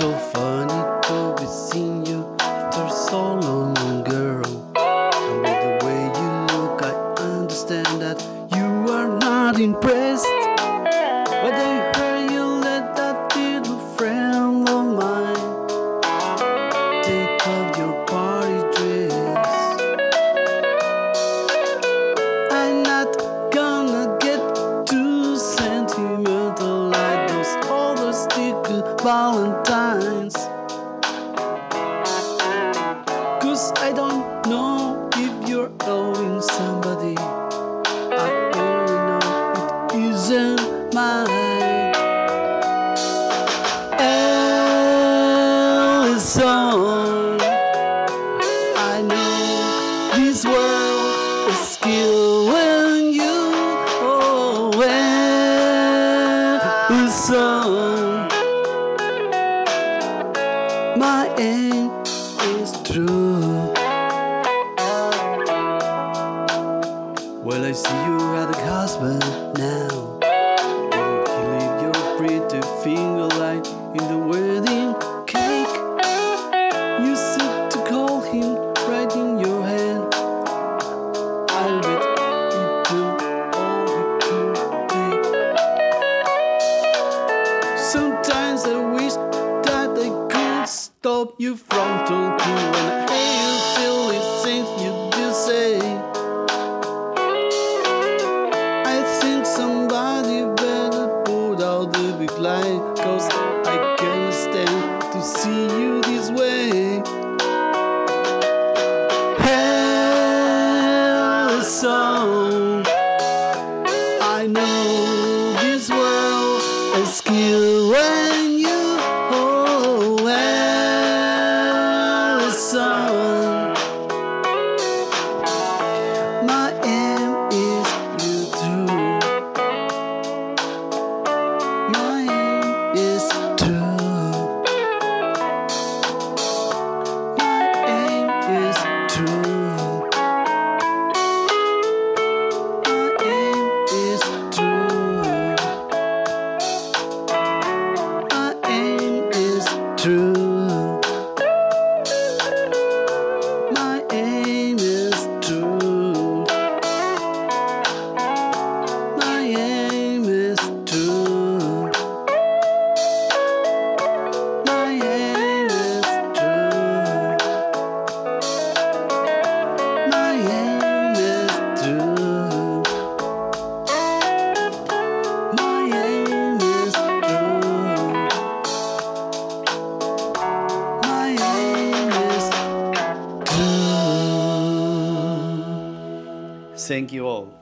so funny to be seeing you after so long, girl. And with the way you look, I understand that you are not impressed. But I heard you let that little friend of mine take off your party dress. I'm not gonna get too sentimental like those other sticky valentines. I don't know if you're owing somebody. I only know it isn't mine. Alison, I know this world is when you oh Alison. My aim is true. Well, I see you at the husband now. Will you leave your pretty finger light in the wedding cake? You said to call him right in your hand. I'll bet he took all he could take. Sometimes I wish stop you from talking. My Thank you all.